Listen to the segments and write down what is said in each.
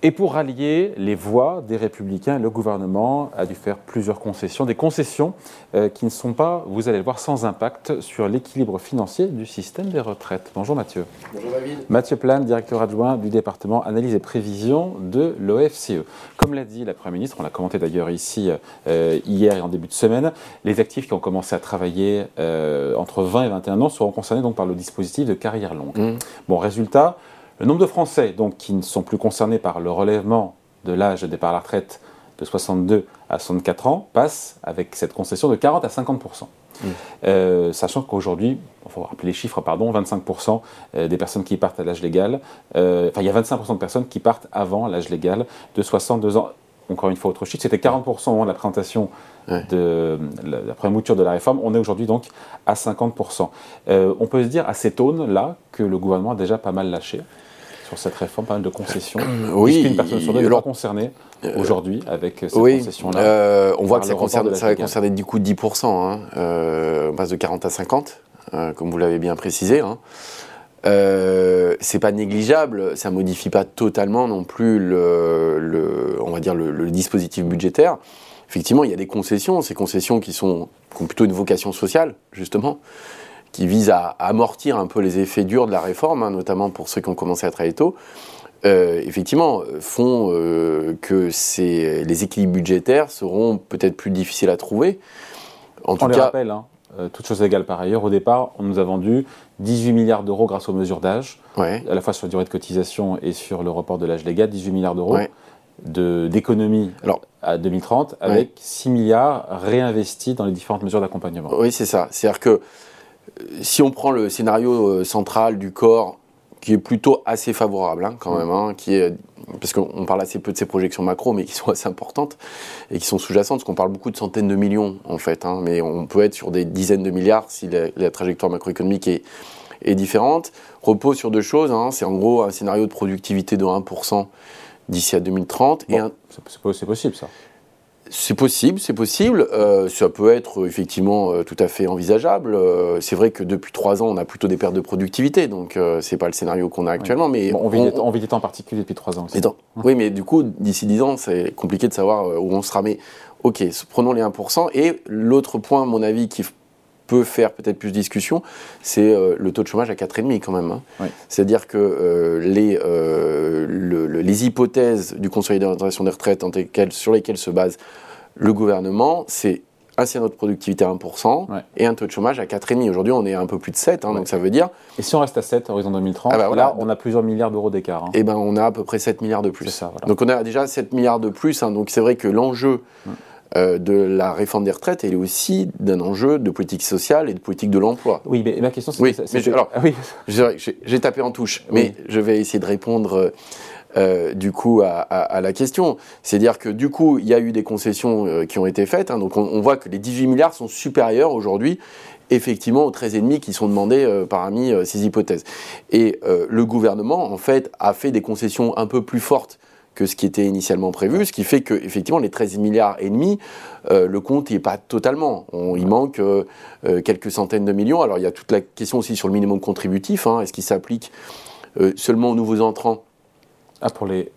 Et pour rallier les voix des républicains, le gouvernement a dû faire plusieurs concessions, des concessions euh, qui ne sont pas, vous allez le voir, sans impact sur l'équilibre financier du système des retraites. Bonjour Mathieu. Bonjour David. Mathieu Plane, directeur adjoint du département analyse et prévision de l'OFCE. Comme l'a dit la Première ministre, on l'a commenté d'ailleurs ici euh, hier et en début de semaine, les actifs qui ont commencé à travailler euh, entre 20 et 21 ans seront concernés donc par le dispositif de carrière longue. Mmh. Bon, résultat, le nombre de Français donc, qui ne sont plus concernés par le relèvement de l'âge de départ à la retraite de 62 à 64 ans passe avec cette concession de 40 à 50% mmh. euh, sachant qu'aujourd'hui, il faut rappeler les chiffres, pardon, 25% euh, des personnes qui partent à l'âge légal, euh, enfin il y a 25% de personnes qui partent avant l'âge légal de 62 ans. Encore une fois, autre chiffre, c'était 40% au moment de la présentation de la, première mouture de la réforme. On est aujourd'hui donc à 50%. on peut se dire à cette aune-là que le gouvernement a déjà pas mal lâché sur cette réforme, pas mal de concessions. Oui. Une personne sur deux concernée euh, aujourd'hui avec ces concessions-là. Euh, on voit que ça, concerne, ça va concerner du coup 10%. Hein, euh, on passe de 40 à 50, comme vous l'avez bien précisé. Hein. c'est pas négligeable, ça modifie pas totalement non plus le, on va dire le, dispositif budgétaire. Effectivement, il y a des concessions, ces concessions qui sont qui ont plutôt une vocation sociale justement qui vise à, amortir un peu les effets durs de la réforme, hein, notamment pour ceux qui ont commencé à travailler tôt, euh, effectivement, font euh, que les équilibres budgétaires seront peut-être plus difficiles à trouver. En tout cas, rappelle, hein, euh, toutes choses égales par ailleurs, au départ, on nous a vendu 18 milliards d'euros grâce aux mesures d'âge, à la fois sur la durée de cotisation et sur le report de l'âge légal, 18 milliards d'euros. d'économie à 2030 avec 6 milliards réinvestis dans les différentes mesures d'accompagnement. Oui, c'est ça. C'est-à-dire que si on prend le scénario euh, central du corps, qui est plutôt assez favorable hein, quand même, hein, qui est, parce qu'on parle assez peu de ces projections macro, mais qui sont assez importantes et qui sont sous-jacentes, parce qu'on parle beaucoup de centaines de millions en fait, hein, mais on peut être sur des dizaines de milliards si la, trajectoire macroéconomique est, est, différente, repose sur deux choses, c'est en gros un scénario de productivité de 1% d'ici à 2030. c'est possible ça c'est possible, c'est possible. Euh, ça peut être effectivement euh, tout à fait envisageable. Euh, c'est vrai que depuis trois ans, on a plutôt des pertes de productivité, donc c'est pas le scénario qu'on a actuellement. Mais on, vit on, vit des, temps en particulier depuis trois ans. Aussi. Oui, mais du coup, d'ici dix ans, c'est compliqué de savoir où on sera. Mais ok, prenons les 1%. Et l'autre point, à mon avis, qui peut faire peut-être plus de discussion, c'est le taux de chômage à 4,5 quand même. Hein. C'est-à-dire que les, les hypothèses du Conseil d'orientation des retraites sur lesquelles se base le gouvernement, c'est un scénario de productivité à 1% et un taux de chômage à 4,5. Aujourd'hui, on est à un peu plus de 7, hein, donc ça veut dire... Et si on reste à 7, horizon 2030, ah bah là, on a plusieurs milliards d'euros d'écart. Hein. Eh ben, on a à peu près 7 milliards de plus. Ça, Donc on a déjà 7 milliards de plus, hein. donc c'est vrai que l'enjeu... Euh, de la réforme des retraites, elle est aussi d'un enjeu de politique sociale et de politique de l'emploi. Oui, mais ma question c'est... Oui, alors, oui. j'ai tapé en touche, mais je vais essayer de répondre euh, du coup à, la question. C'est-à-dire que du coup, il y a eu des concessions euh, qui ont été faites. Hein. donc on, voit que les 18 milliards sont supérieurs aujourd'hui effectivement aux 13,5 qui sont demandés parmi ces hypothèses. Et le gouvernement, en fait, a fait des concessions un peu plus fortes que ce qui était initialement prévu, ce qui fait que effectivement les 13 milliards et demi, euh, le compte n'est pas totalement. il manque euh, euh, quelques centaines de millions. Alors il y a toute la question aussi sur le minimum contributif. Hein. Est-ce qu'il s'applique seulement aux nouveaux entrants? Ah pour les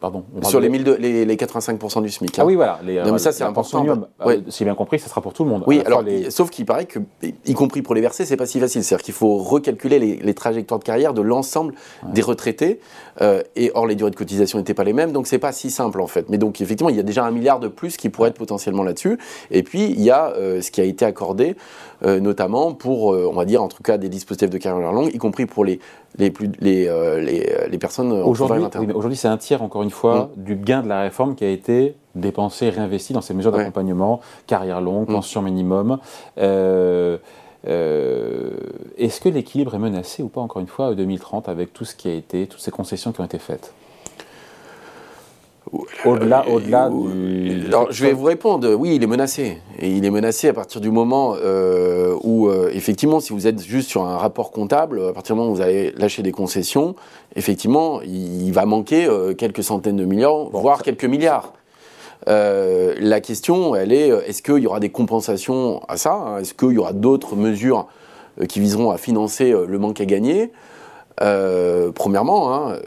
pardon, sur les, les, 85% du SMIC. Ah hein. oui, voilà. Les, non, mais ça, c'est important. Euh, si bien compris, ça sera pour tout le monde. Oui, alors, sauf qu'il paraît que, y compris pour les versés, c'est pas si facile. C'est-à-dire qu'il faut recalculer les, trajectoires de carrière de l'ensemble des retraités. Euh, et or, les durées de cotisation n'étaient pas les mêmes, donc c'est pas si simple en fait. Mais donc, effectivement, il y a déjà un milliard de plus qui pourrait être potentiellement là-dessus. Et puis, il y a euh, ce qui a été accordé, notamment pour, on va dire, en tout cas, des dispositifs de carrière longue, y compris pour les les, plus, les, euh, euh, les, personnes aujourd'hui. aujourd'hui, c'est un tiers, encore une fois, mm. du gain de la réforme qui a été dépensé, réinvesti dans ces mesures d'accompagnement, carrière longue, mm. pension minimum. Euh, est-ce que l'équilibre est menacé ou pas, encore une fois, en 2030, avec tout ce qui a été, toutes ces concessions qui ont été faites? Au-delà, au-delà du. Alors, je vais vous répondre. Oui, il est menacé. Et il est menacé à partir du moment euh, où, euh, effectivement, si vous êtes juste sur un rapport comptable, à partir du moment où vous allez lâcher des concessions, effectivement, il, va manquer euh, quelques centaines de milliards, voire quelques milliards. la question, elle est est-ce qu'il y aura des compensations à ça hein? Est-ce qu'il y aura d'autres mesures qui viseront à financer le manque à gagner? Premièrement, hein,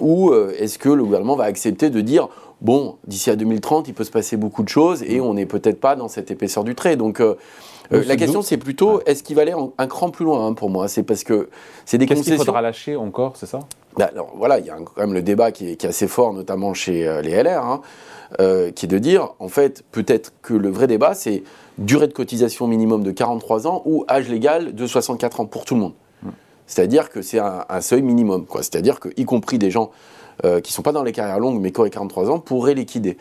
ou est-ce que le gouvernement va accepter de dire bon, d'ici à 2030, il peut se passer beaucoup de choses et on n'est peut-être pas dans cette épaisseur du trait. Donc, la question, c'est plutôt, est-ce qu'il va aller un cran plus loin hein, pour moi? C'est parce que c'est des concessions. Qu'est-ce qu'il faudra lâcher encore, c'est ça? Bah, alors, voilà, il y a quand même le débat qui est, assez fort, notamment chez les LR, hein, qui est de dire, en fait, peut-être que le vrai débat, c'est durée de cotisation minimum de 43 ans ou âge légal de 64 ans pour tout le monde. C'est-à-dire que c'est un, seuil minimum. C'est-à-dire que, y compris des gens euh, qui ne sont pas dans les carrières longues mais qui ont 43 ans pourraient liquider.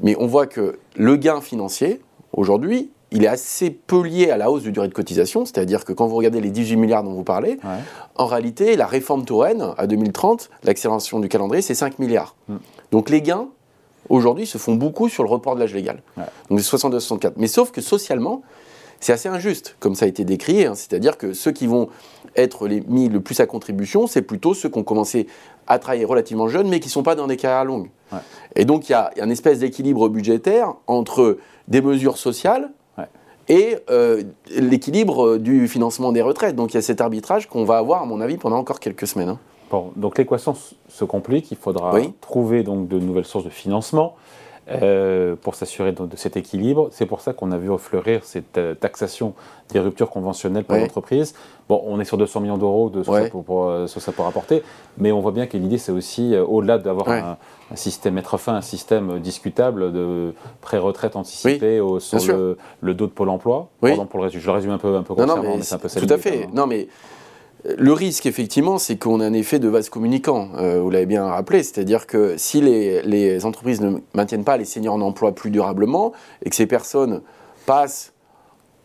Mais on voit que le gain financier, aujourd'hui, il est assez peu lié à la hausse de durée de cotisation, c'est-à-dire que quand vous regardez les 18 milliards dont vous parlez, en réalité, la réforme Touraine à 2030, l'accélération du calendrier, c'est 5 milliards. Hmm. Donc les gains aujourd'hui, se font beaucoup sur le report de l'âge légal. Donc 62-64. Mais sauf que socialement, c'est assez injuste, comme ça a été décrit. Hein. C'est-à-dire que ceux qui vont être les, mis le plus à contribution, c'est plutôt ceux qui ont commencé à travailler relativement jeunes, mais qui ne sont pas dans des carrières longues. Et donc il y a un espèce d'équilibre budgétaire entre des mesures sociales et euh, l'équilibre du financement des retraites. Donc il y a cet arbitrage qu'on va avoir, à mon avis, pendant encore quelques semaines. Hein. Bon, donc l'équation se complique, il faudra trouver donc de nouvelles sources de financement. Euh, pour s'assurer de, cet équilibre. C'est pour ça qu'on a vu fleurir cette euh, taxation des ruptures conventionnelles pour l'entreprise. Bon, on est sur 200 millions d'euros de ce, que ça pour, euh, ça peut rapporter, mais on voit bien que l'idée, c'est aussi, au-delà d'avoir un, système, mettre fin à un système discutable de pré-retraite anticipée au, sur le, dos de Pôle emploi. Pardon pour le, je le résume un peu, un peu grossièrement, mais, c'est un peu ça Tout à fait. Non, mais le risque, effectivement, c'est qu'on a un effet de vase communicant, euh, vous l'avez bien rappelé, c'est-à-dire que si les, entreprises ne maintiennent pas les seniors en emploi plus durablement et que ces personnes passent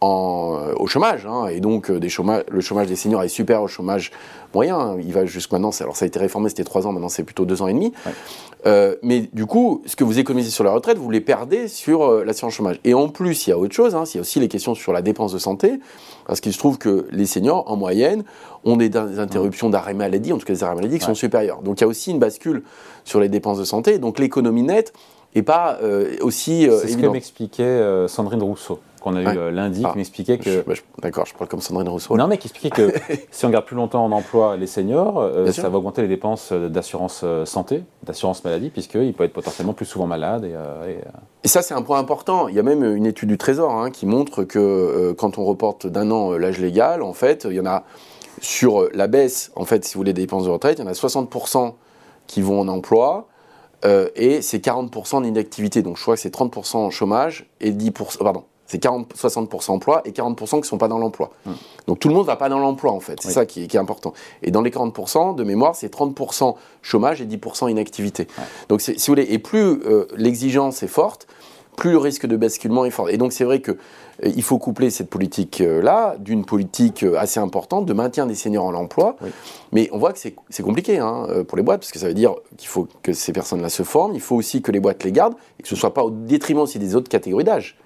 euh, au chômage, hein, et donc euh, le chômage des seniors est supérieur au chômage moyen, hein. il va jusqu'à maintenant, alors ça a été réformé, c'était trois ans, maintenant c'est plutôt deux ans et demi, mais du coup, ce que vous économisez sur la retraite, vous les perdez sur l'assurance chômage. Et en plus, il y a autre chose, hein, il y a aussi les questions sur la dépense de santé, parce qu'il se trouve que les seniors, en moyenne, ont des, interruptions d'arrêt maladie, en tout cas des arrêts maladie qui sont supérieurs. Donc il y a aussi une bascule sur les dépenses de santé. Donc l'économie nette n'est pas euh, aussi euh, C'est ce que m'expliquait euh, Sandrine Rousseau qu'on a eu lundi, qui ah. m'expliquait que... Bah, d'accord, je parle comme Sandrine Rousseau. Non, mais qui expliquait que si on garde plus longtemps en emploi les seniors, ça va augmenter les dépenses d'assurance santé, d'assurance maladie, puisqu'ils peuvent être potentiellement plus souvent malades. Et, et ça, c'est un point important. Il y a même une étude du Trésor hein, qui montre que quand on reporte d'un an l'âge légal, en fait, il y en a sur la baisse, en fait, si vous voulez, des dépenses de retraite, il y en a 60% qui vont en emploi euh, et c'est 40% d'inactivité. Donc je crois que c'est 30% en chômage et 10%, pardon, c'est 60% emploi et 40% qui ne sont pas dans l'emploi. Hum. Donc tout le monde ne va pas dans l'emploi en fait, c'est ça qui est, important. Et dans les 40%, de mémoire, c'est 30% chômage et 10% inactivité. Donc si vous voulez, et plus euh, l'exigence est forte, plus le risque de basculement est fort. Et donc c'est vrai qu'il euh, il faut coupler cette politique-là d'une politique euh, assez importante de maintien des seniors en emploi. Mais on voit que c'est compliqué hein, euh, pour les boîtes, parce que ça veut dire qu'il faut que ces personnes-là se forment, il faut aussi que les boîtes les gardent, et que ce ne soit pas au détriment aussi des autres catégories d'âge.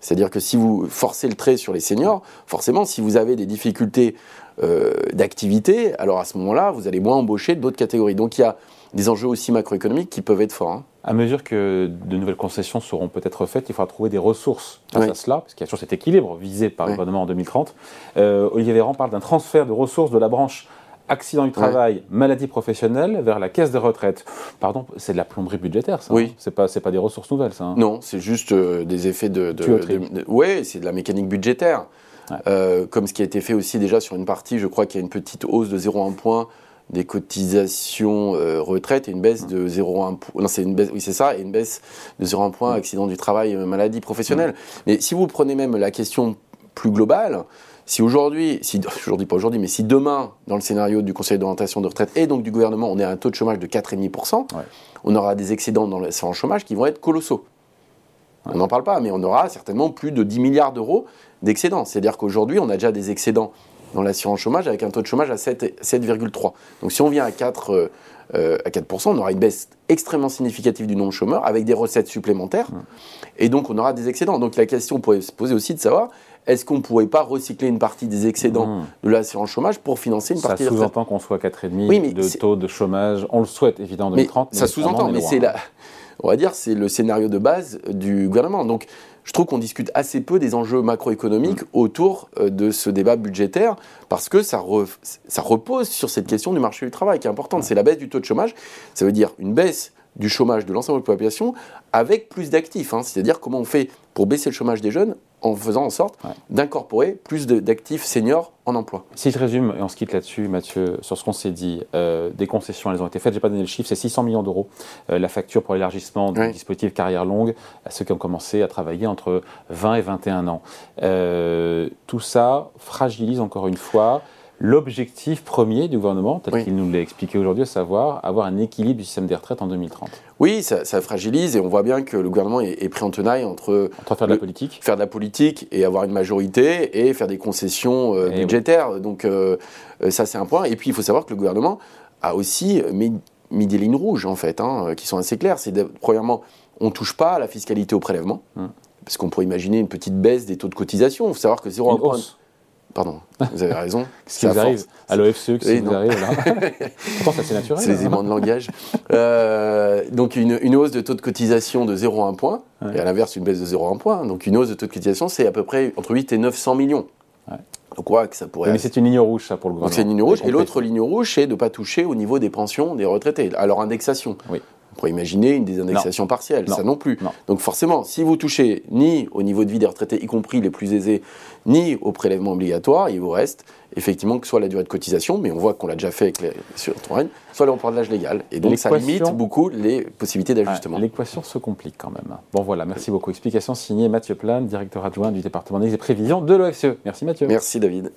C'est-à-dire que si vous forcez le trait sur les seniors, forcément, si vous avez des difficultés d'activité, alors à ce moment-là, vous allez moins embaucher d'autres catégories. Donc il y a des enjeux aussi macroéconomiques qui peuvent être forts. Hein. À mesure que de nouvelles concessions seront peut-être faites, il faudra trouver des ressources face à cela, parce qu'il y a toujours cet équilibre visé par le gouvernement en 2030. Euh, Olivier Véran parle d'un transfert de ressources de la branche accident du travail, maladie professionnelle vers la caisse des retraites. Pardon, c'est de la plomberie budgétaire, ça. Oui. Hein c'est pas, c'est pas des ressources nouvelles, ça. Hein non, c'est juste euh, des effets de. de, oui, c'est de la mécanique budgétaire. Euh, comme ce qui a été fait aussi déjà sur une partie, je crois qu'il y a une petite hausse de 0,1 point des cotisations euh, retraite et une baisse de 0,1 non c'est une baisse oui c'est ça et une baisse de 0,1 point accident du travail maladie professionnelle mais si vous prenez même la question plus globale si aujourd'hui, si aujourd'hui pas aujourd'hui, mais si demain, dans le scénario du Conseil d'orientation de retraite et donc du gouvernement, on est à un taux de chômage de 4,5%, on aura des excédents dans le chômage qui vont être colossaux. On n'en parle pas, mais on aura certainement plus de 10 milliards d'euros d'excédents. C'est-à-dire qu'aujourd'hui, on a déjà des excédents dans l'assurance chômage avec un taux de chômage à 7,3. Donc si on vient à 4, euh, euh, à 4%, on aura une baisse extrêmement significative du nombre de chômeurs avec des recettes supplémentaires. Et donc on aura des excédents. Donc la question pourrait se poser aussi de savoir est-ce qu'on ne pourrait pas recycler une partie des excédents mmh. de l'assurance chômage pour financer une partie Ça sous-entend qu'on soit 4,5 oui, de taux de chômage. On le souhaite évidemment en 2030. ça sous-entend, mais c'est la, on va dire, c'est le scénario de base du gouvernement. Donc je trouve qu'on discute assez peu des enjeux macroéconomiques mm. autour euh, de ce débat budgétaire parce que ça, ça repose sur cette question du marché du travail qui est importante. C'est la baisse du taux de chômage. Ça veut dire une baisse du chômage de l'ensemble de la population avec plus d'actifs. Hein. C'est-à-dire comment on fait pour baisser le chômage des jeunes en faisant en sorte d'incorporer plus d'actifs seniors en emploi. Si je résume, et on se quitte là-dessus, Mathieu, sur ce qu'on s'est dit, euh, des concessions, elles ont été faites, je n'ai pas donné le chiffre, c'est 600 millions d'euros, euh, la facture pour l'élargissement du dispositif carrière longue à ceux qui ont commencé à travailler entre 20 et 21 ans. Euh, tout ça fragilise encore une fois l'objectif premier du gouvernement, tel qu'il nous l'a expliqué aujourd'hui, à savoir avoir un équilibre du système des retraites en 2030. Oui, ça, fragilise et on voit bien que le gouvernement est, pris en tenaille entre, faire de la politique, faire de la politique et avoir une majorité et faire des concessions euh, eh budgétaires. Donc euh, euh, ça c'est un point. Et puis il faut savoir que le gouvernement a aussi mis, des lignes rouges en fait, hein, qui sont assez claires. C'est premièrement, on touche pas à la fiscalité au prélèvement. Hum. Parce qu'on pourrait imaginer une petite baisse des taux de cotisation. Il faut savoir que 0,1 Pardon, vous avez raison. Qu'est-ce qui arrive à l'OFCE Qu'est-ce qui arrive là Pourtant, c'est naturel. C'est les hein. éléments de langage. Euh, donc, une, une, hausse de taux de cotisation de 0,1 point, et à l'inverse, une baisse de 0,1 point. Donc, une hausse de taux de cotisation, c'est à peu près entre 8 et 900 millions. Ouais. Donc, ouais, que ça pourrait. Mais c'est une ligne rouge, ça, pour le gouvernement. c'est une ligne rouge. Et l'autre ligne rouge, c'est de ne pas toucher au niveau des pensions des retraités, à leur indexation. Oui. On pourrait imaginer une désindexation partielle, ça non plus. Donc forcément, si vous touchez ni au niveau de vie des retraités, y compris les plus aisés, ni au prélèvement obligatoire, il vous reste effectivement que soit la durée de cotisation, mais on voit qu'on l'a déjà fait avec les sur soit l'emploi de l'âge légal. Et donc ça limite beaucoup les possibilités d'ajustement. L'équation se complique quand même. Bon voilà, merci beaucoup. Explication signée Mathieu Plane, directeur adjoint du département des prévisions de l'OFCE. Merci Mathieu. Merci David.